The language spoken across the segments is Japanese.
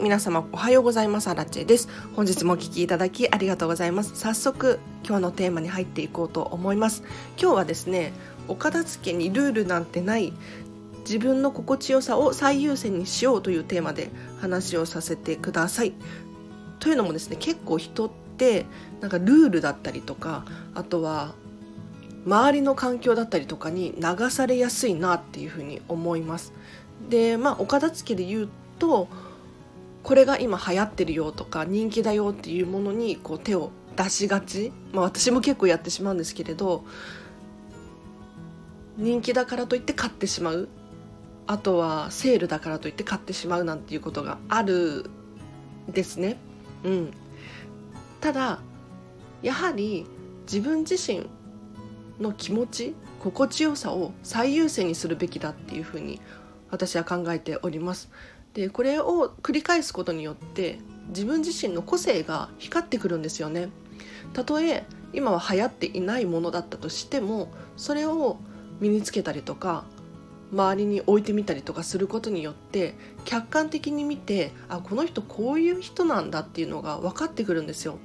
皆様おはようございます。アラチェです。本日もお聞きいただきありがとうございます。早速今日のテーマに入っていこうと思います。今日はですねお片付けにルールなんてない自分の心地よさを最優先にしようというテーマで話をさせてください。というのもですね結構人ってなんかルールだったりとかあとは周りの環境だったりとかに流されやすいなっていうふうに思います。でまあお片付けで言うとこれが今流行ってるよとか人気だよっていうものにこう手を出しがち、まあ、私も結構やってしまうんですけれど人気だからといって買ってしまうあとはセールだからといって買ってしまうなんていうことがあるですね。うん、ただやはり自分自身の気持ち心地よさを最優先にするべきだっていうふうに私は考えております。でこれを繰り返すことによって自分自身の個性が光ってくるんですよね。たとえ今は流行っていないものだったとしてもそれを身につけたりとか周りに置いてみたりとかすることによって客観的に見てあこの人こういう人なんだっていうのが分かってくるんですよ。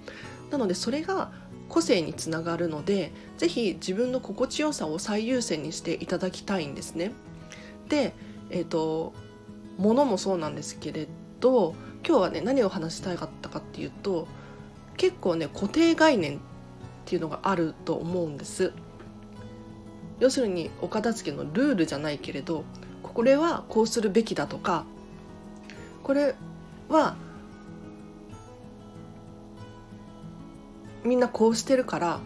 なのでそれが個性につながるので是非自分の心地よさを最優先にしていただきたいんですね。で、えーとものもそうなんですけれど今日はね何を話したかったかっていうと結構ね固定概念っていうのがあると思うんです。要するにお片付けのルールじゃないけれどこれはこうするべきだとかこれはみんなこうしてるから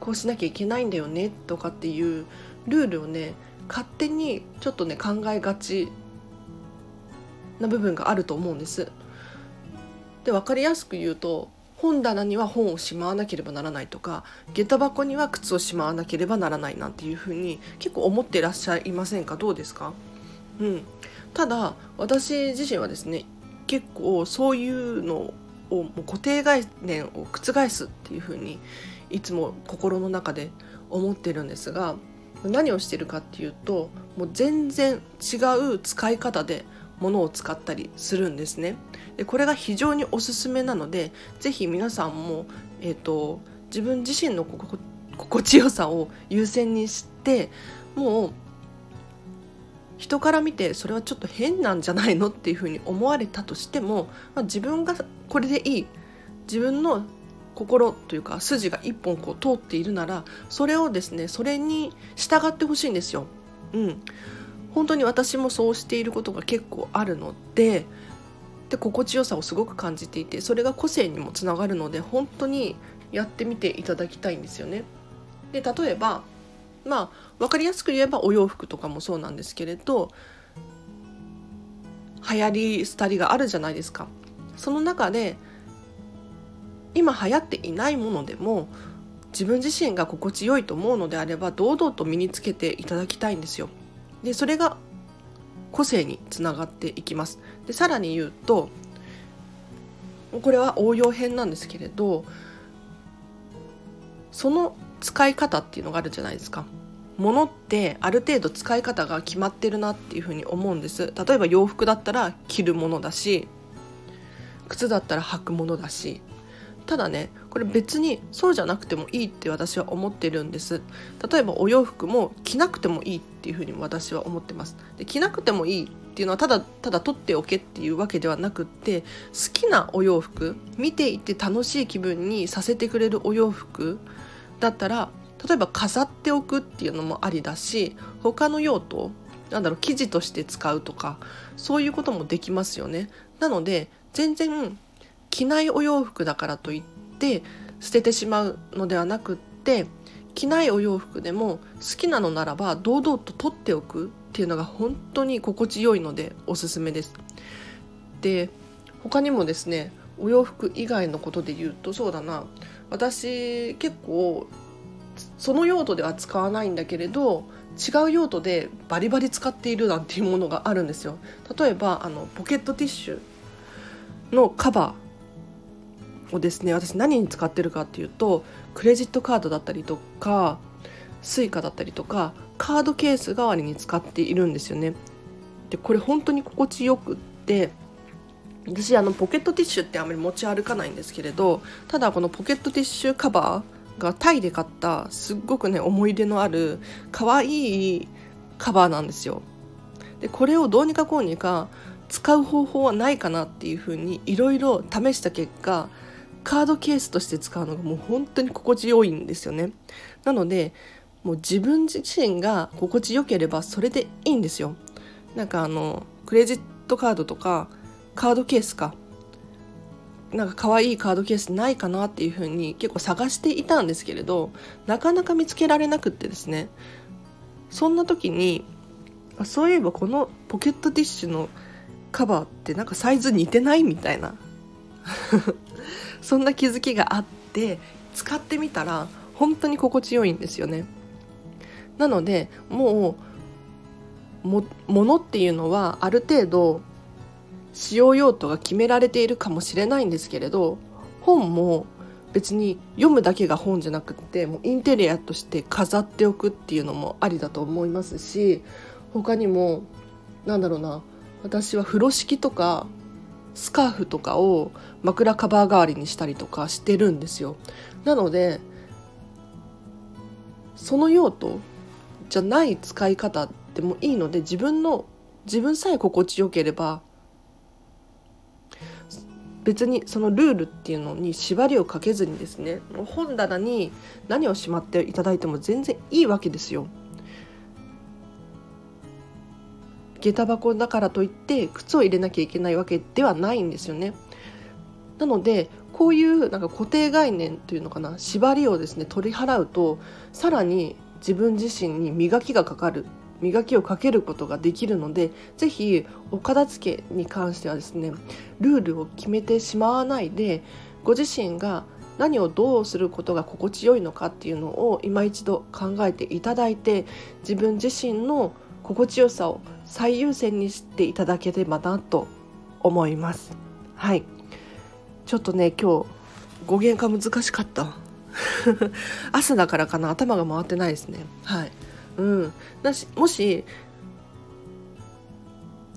こうしなきゃいけないんだよねとかっていうルールをね勝手にちょっとね考えがちな部分があると思うんです。で分かりやすく言うと本棚には本をしまわなければならないとか下駄箱には靴をしまわなければならないなんていうふうに結構思っていらっしゃいませんか？どうですか、うん、ただ私自身はですね結構そういうのをもう固定概念を覆すっていうふうにいつも心の中で思ってるんですが何をしてるかっていうともう全然違う使い方で物を使ったりするんですね。でこれが非常におすすめなので是非皆さんも、えーと、自分自身の心地よさを優先にしてもう人から見てそれはちょっと変なんじゃないのっていうふうに思われたとしても、まあ、自分がこれでいい自分の心というか筋が一本こう通っているならそれをですねそれに従ってほしいんですよ。うん、本当に私もそうしていることが結構あるのでで心地よさをすごく感じていてそれが個性にもつながるので本当にやってみていただきたいんですよね。で例えばまあ分かりやすく言えばお洋服とかもそうなんですけれど流行り廃りがあるじゃないですか。その中で今流行っていないものでも自分自身が心地よいと思うのであれば堂々と身につけていただきたいんですよ。でそれが個性につながっていきます。でさらに言うとこれは応用編なんですけれどその使い方っていうのがあるじゃないですか。物ってある程度使い方が決まってるなっていうふうに思うんです例えば洋服だったら着るものだし靴だったら履くものだしただねこれ別にそうじゃなくてもいいって私は思ってるんです。例えばお洋服も着なくてもいいっていうふうに私は思ってます。で着なくてもいいっていうのはただただ取っておけっていうわけではなくって好きなお洋服見ていて楽しい気分にさせてくれるお洋服だったら例えば飾っておくっていうのもありだし他の用途なんだろう生地として使うとかそういうこともできますよね。なので全然着ないお洋服だからといって捨ててしまうのではなくって着ないお洋服でも好きなのならば堂々と取っておくっていうのが本当に心地よいのでおすすめです。で他にもですねお洋服以外のことで言うとそうだな。私結構その用途では使わないんだけれど違う用途でバリバリ使っているなんていうものがあるんですよ。例えばあのポケットティッシュのカバー。をですね私何に使ってるかっていうとクレジットカードだったりとか Suica だったりとかカードケース代わりに使っているんですよね。でこれ本当に心地よくって私あのポケットティッシュってあんまり持ち歩かないんですけれどただこのポケットティッシュカバーがタイで買ったすっごくね思い出のある可愛いカバーなんですよ。でこれをどうにかこうにか使う方法はないかなっていうふうにいろいろ試した結果カードケースとして使うのがもう本当に心地よいんですよね。なのでもう自分自身が心地よければそれでいいんですよ。なんかあのクレジットカードとかカードケースかなんか可愛いカードケースないかなっていうふうに結構探していたんですけれどなかなか見つけられなくってですねそんな時にそういえばこのポケットティッシュのカバーってなんかサイズ似てないみたいなそんな気づきがあって使ってみたら本当に心地よいんですよね。なのでもうもものっていうのはある程度使用用途が決められているかもしれないんですけれど本も別に読むだけが本じゃなくってもうインテリアとして飾っておくっていうのもありだと思いますし他にもなんだろうな私は風呂敷とかスカーフとかを枕カバー代わりにしたりとかしてるんですよなのでその用途じゃない使い方でもいいので自分の自分さえ心地よければ別にそのルールっていうのに縛りをかけずにですね本棚に何をしまっていただいても全然いいわけですよ。下駄箱だからといって靴を入れなきゃいけないわけではないんですよね。なのでこういうなんか固定概念というのかな縛りをですね取り払うとさらに自分自身に磨きがかかる磨きをかけることができるのでぜひお片付けに関してはですねルールを決めてしまわないでご自身が何をどうすることが心地よいのかっていうのを今一度考えていただいて自分自身の心地よさを最優先にしていただければなと思います。はい。ちょっとね今日語源が難しかった。朝だからかな。頭が回ってないですね。はい。うん、だしもし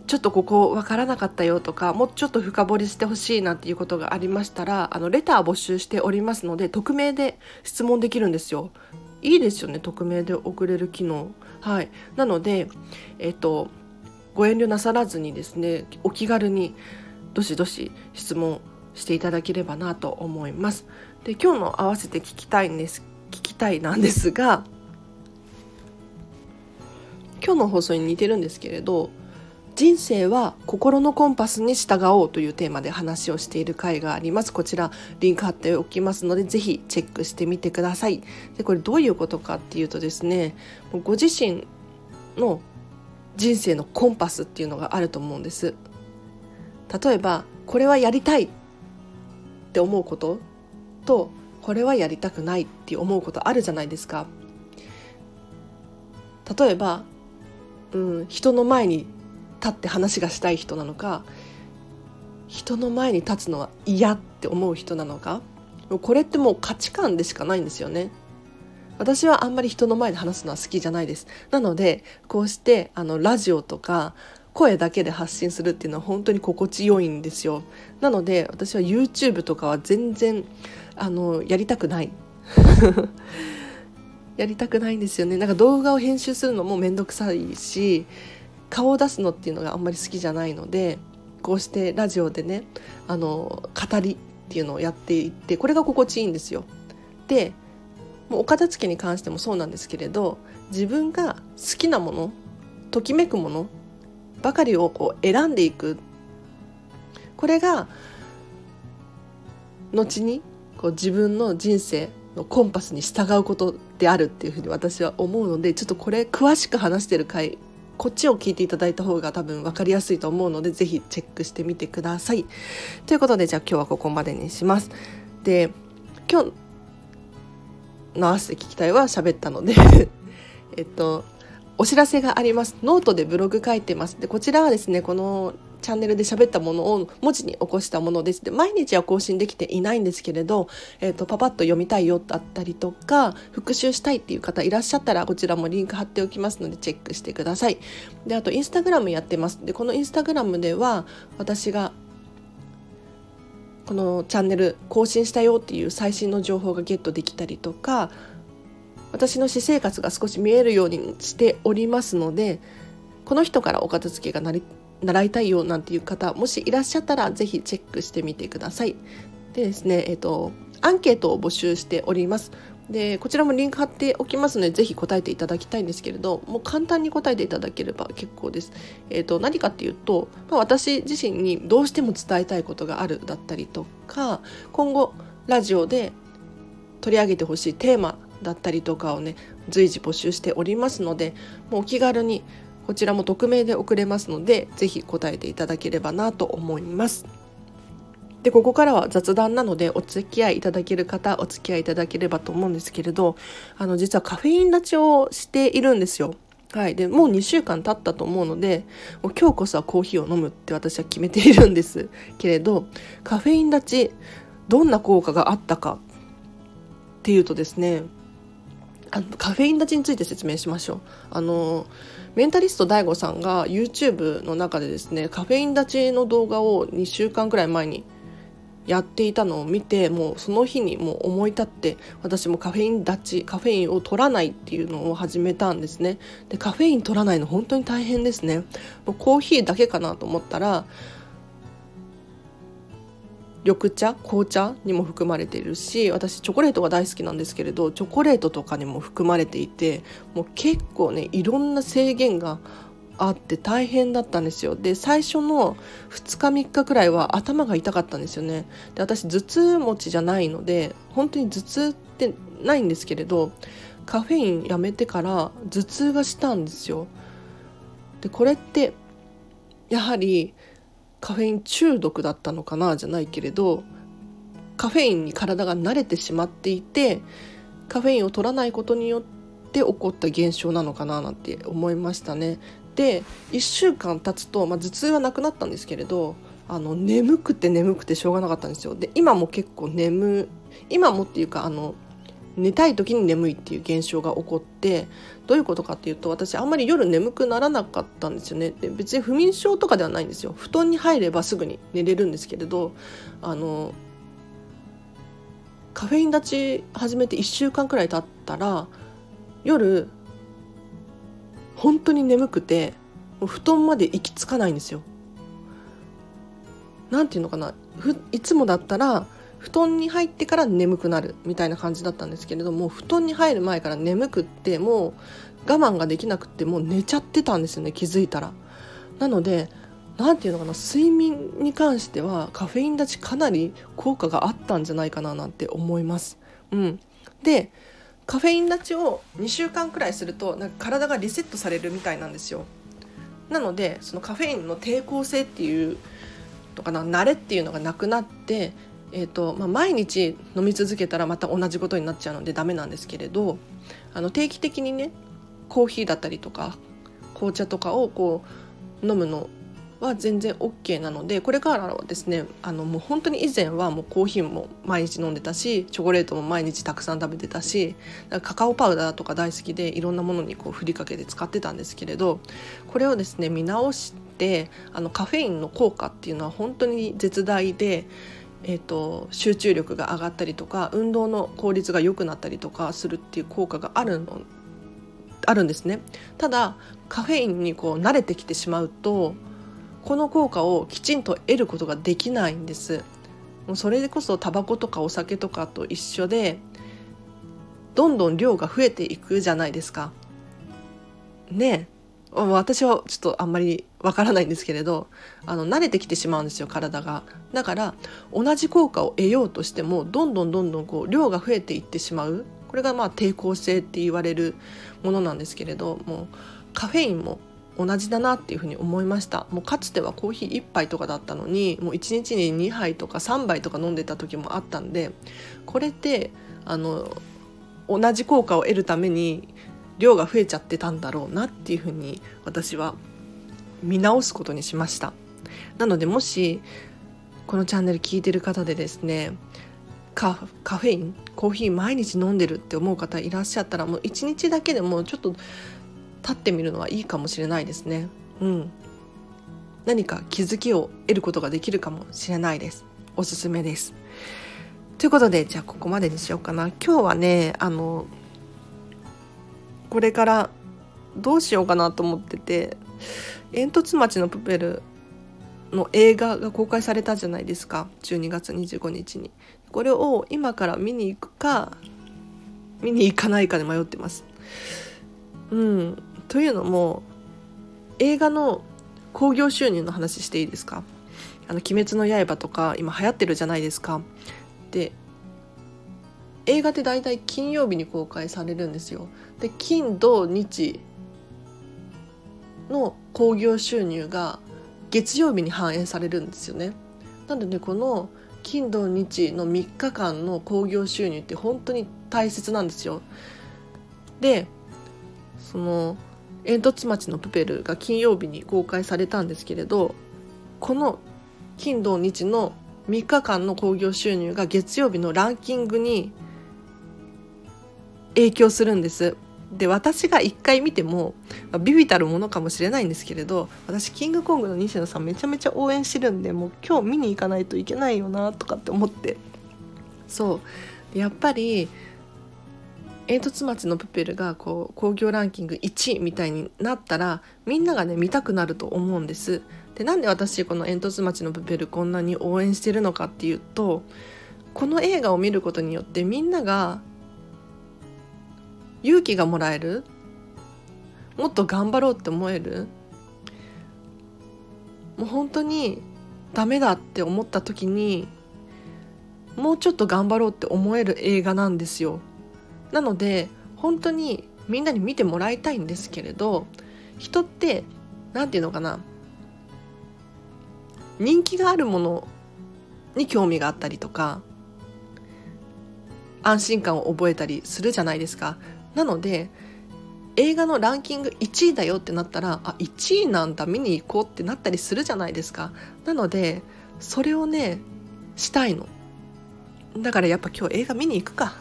ちょっとここ分からなかったよとかもうちょっと深掘りしてほしいなっていうことがありましたらあのレター募集しておりますので匿名で質問できるんですよ。いいですよね。匿名で送れる機能。はい、なので、えっと、ご遠慮なさらずにですねお気軽にどしどし質問していただければなと思います。で今日の合わせて聞きたいんです聞きたいなんですが今日の放送に似てるんですけれど人生は心のコンパスに従おうというテーマで話をしている回があります。こちらリンク貼っておきますのでぜひチェックしてみてください。でこれどういうことかっていうとですねご自身の人生のコンパスっていうのがあると思うんです。例えばこれはやりたいって思うこととこれはやりたくないって思うことあるじゃないですか。例えばうん、人の前に立って話がしたい人なのか人の前に立つのは嫌って思う人なのかこれってもう価値観でしかないんですよね。私はあんまり人の前で話すのは好きじゃないです。なのでこうしてあのラジオとか声だけで発信するっていうのは本当に心地よいんですよ。なので私は YouTube とかは全然あのやりたくない。やりたくないんですよねなんか動画を編集するのも面倒くさいし顔を出すのっていうのがあんまり好きじゃないのでこうしてラジオでねあの語りっていうのをやっていってこれが心地いいんですよ。でもうお片付けに関してもそうなんですけれど自分が好きなものときめくものばかりをこう選んでいくこれが後にこう自分の人生のコンパスに従うことであるっていうふうに私は思うのでちょっとこれ詳しく話してる回こっちを聞いていただいた方が多分分かりやすいと思うので是非チェックしてみてください。ということでじゃあ今日はここまでにします。で今日の合わせて聞きたいは喋ったので えっとお知らせがあります。ノートでブログ書いてます。でこちらはですねこのチャンネルで喋ったものを文字に起こしたものです。で毎日は更新できていないんですけれど、えーと、パパッと読みたいよだったりとか復習したいっていう方いらっしゃったらこちらもリンク貼っておきますのでチェックしてください。であとインスタグラムやってます。でこのインスタグラムでは私がこのチャンネル更新したよっていう最新の情報がゲットできたりとか私の私生活が少し見えるようにしておりますのでこの人からお片付けがなり習いたいよなんていう方もしいらっしゃったら是非チェックしてみてください。でですね、えっ、とアンケートを募集しております。でこちらもリンク貼っておきますのでぜひ答えていただきたいんですけれどもう簡単に答えていただければ結構です。えーと、何かっていうと、まあ、私自身にどうしても伝えたいことがあるだったりとか今後ラジオで取り上げてほしいテーマだったりとかをね随時募集しておりますのでもうお気軽にこちらも匿名で送れますのでぜひ答えていただければなと思います。でここからは雑談なのでお付き合いいただける方お付き合いいただければと思うんですけれどあの実はカフェイン立ちをしているんですよ。はい、でもう2週間経ったと思うのでもう今日こそはコーヒーを飲むって私は決めているんですけれどカフェイン立ちどんな効果があったかっていうとですねあのカフェイン立ちについて説明しましょう。あのメンタリスト DAIGO さんが YouTube の中でですねカフェイン立ちの動画を2週間くらい前にやっていたのを見てもうその日にもう思い立って私もカフェイン立ちカフェインを取らないっていうのを始めたんですね。でカフェイン取らないの本当に大変ですね。もうコーヒーだけかなと思ったら緑茶紅茶にも含まれているし私チョコレートが大好きなんですけれどチョコレートとかにも含まれていてもう結構ねいろんな制限があって大変だったんですよ。で最初の2日3日くらいは頭が痛かったんですよね。で私頭痛持ちじゃないので本当に頭痛ってないんですけれどカフェインやめてから頭痛がしたんですよ。でこれってやはりカフェイン中毒だったのかなじゃないけれどカフェインに体が慣れてしまっていてカフェインを取らないことによって起こった現象なのかななんて思いましたね。で1週間経つと、まあ、頭痛はなくなったんですけれどあの眠くて眠くてしょうがなかったんですよ。で今も結構眠今もっていうかあの寝たい時に眠いっていう現象が起こってどういうことかっていうと私あんまり夜眠くならなかったんですよね。で別に不眠症とかではないんですよ。布団に入ればすぐに寝れるんですけれどあのカフェイン立ち始めて1週間くらい経ったら夜本当に眠くて布団まで行き着かないんですよ。なんていうのかないつもだったら布団に入ってから眠くなるみたいな感じだったんですけれども布団に入る前から眠くってもう我慢ができなくってもう寝ちゃってたんですよね気づいたら。なので何ていうのかな睡眠に関してはカフェイン立ちかなり効果があったんじゃないかななんて思います。うん、でカフェイン立ちを2週間くらいするとなんか体がリセットされるみたいなんですよ。なのでそのカフェインの抵抗性っていうとかな慣れっていうのがなくなってえーとまあ、毎日飲み続けたらまた同じことになっちゃうのでダメなんですけれどあの定期的にねコーヒーだったりとか紅茶とかをこう飲むのは全然 OK なのでこれからはですねあのもう本当に以前はもうコーヒーも毎日飲んでたしチョコレートも毎日たくさん食べてたしカカオパウダーとか大好きでいろんなものにこう振りかけて使ってたんですけれどこれをですね見直してあのカフェインの効果っていうのは本当に絶大で。えーと、集中力が上がったりとか運動の効率が良くなったりとかするっていう効果があるのあるんですねただカフェインにこう慣れてきてしまうとこの効果をきちんと得ることができないんです。もうそれこそタバコとかお酒とかと一緒でどんどん量が増えていくじゃないですか。ね私はちょっとあんまりわからないんですけれどあの慣れてきてしまうんですよ体が。だから同じ効果を得ようとしてもどんどんどんどんこう量が増えていってしまう。これがまあ抵抗性って言われるものなんですけれどもカフェインも同じだなっていうふうに思いました。もうかつてはコーヒー1杯とかだったのにもう1日に2杯とか3杯とか飲んでた時もあったんでこれってあの同じ効果を得るために量が増えちゃってたんだろうなっていうふうに私は見直すことにしました。なのでもしこのチャンネル聞いてる方でですねカフェインコーヒー毎日飲んでるって思う方いらっしゃったらもう1日だけでもちょっと立ってみるのはいいかもしれないですね。うん。何か気づきを得ることができるかもしれないです。おすすめです。ということでじゃあここまでにしようかな今日はねあのこれからどうしようかなと思ってて「煙突町のプペル」の映画が公開されたじゃないですか12月25日にこれを今から見に行くか見に行かないかで迷ってますうんというのも映画の興行収入の話していいですか？あの「鬼滅の刃」とか今流行ってるじゃないですか。で映画って大体金曜日に公開されるんですよ。で金土日の興行収入が月曜日に反映されるんですよね。なのでこの金土日の3日間の興行収入って本当に大切なんですよ。でその煙突町のプペルが金曜日に公開されたんですけれどこの金土日の3日間の興行収入が月曜日のランキングに影響するんです。で私が1回見ても、まあ、ビビたるものかもしれないんですけれど私キングコングの西野さんめちゃめちゃ応援してるんでもう今日見に行かないといけないよなとかって思って。そう。やっぱり煙突町のプペルがこう興行ランキング1位みたいになったらみんながね見たくなると思うんです。でなんで私この煙突町のプペルこんなに応援してるのかっていうとこの映画を見ることによってみんなが勇気がもらえるもっと頑張ろうって思えるもう本当にダメだって思った時にもうちょっと頑張ろうって思える映画なんですよなので本当にみんなに見てもらいたいんですけれど人って何て言うのかな人気があるものに興味があったりとか安心感を覚えたりするじゃないですか。なので映画のランキング1位だよってなったらあ1位なんだ見に行こうってなったりするじゃないですか。なのでそれをねしたいの。だからやっぱ今日映画見に行くか。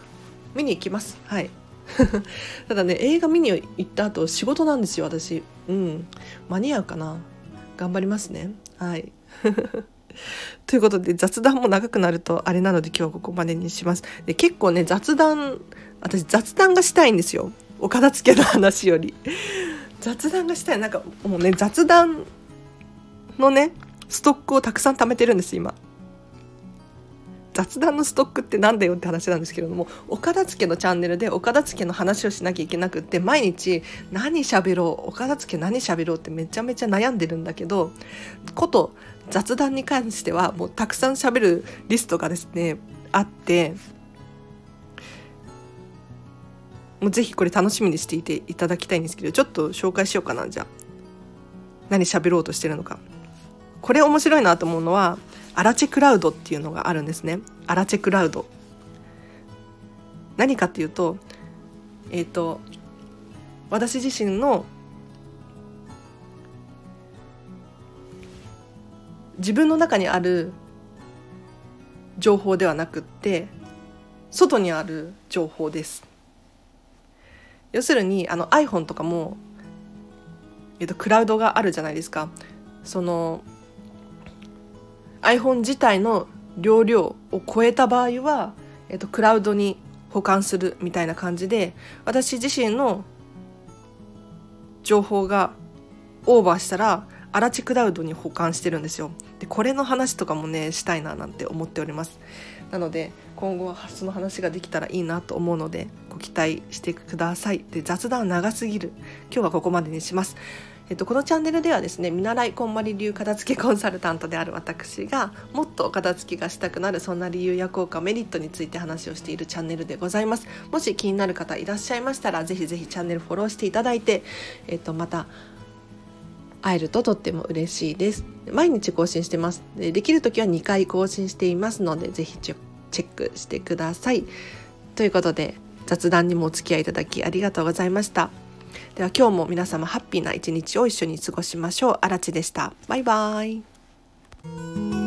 見に行きます。はい。ただね映画見に行った後仕事なんですよ私。うん。間に合うかな。頑張りますね。はい。ということで雑談も長くなるとあれなので今日はここまでにします。で結構ね雑談私雑談がしたいんですよ。お片付けの話より。雑談がしたい。なんかもうね雑談のねストックをたくさん貯めてるんです今。雑談のストックってなんだよって話なんですけれどもお片付けのチャンネルでお片付けの話をしなきゃいけなくって毎日何喋ろうお片付け何喋ろうってめちゃめちゃ悩んでるんだけどこと雑談に関してはもうたくさん喋るリストがですねあってもうぜひこれ楽しみにしていていただきたいんですけどちょっと紹介しようかなじゃあ。何喋ろうとしてるのか。これ面白いなと思うのはアラチェクラウドっていうのがあるんですね。アラチェクラウド。何かっていうとえっ、ー、と私自身の自分の中にある情報ではなくって外にある情報です。要するにあの iPhone とかも、えっと、クラウドがあるじゃないですか。その iPhone 自体の容量を超えた場合は、えっと、クラウドに保管するみたいな感じで私自身の情報がオーバーしたらアラチクラウドに保管してるんですよ。でこれの話とかもねしたいななんて思っております。なので今後はその話ができたらいいなと思うのでご期待してください。で雑談長すぎる。今日はここまでにします。えっと、このチャンネルではですね見習いこんまり流片付けコンサルタントである私がもっと片付けがしたくなるそんな理由や効果メリットについて話をしているチャンネルでございます。もし気になる方いらっしゃいましたらぜひぜひチャンネルフォローしていただいて、えっと、また会えるととっても嬉しいです。毎日更新してます。でできる時は2回更新していますのでぜひチェックしてください。ということで雑談にもお付き合いいただきありがとうございました。では今日も皆様ハッピーな一日を一緒に過ごしましょう。あらちでした。バイバーイ。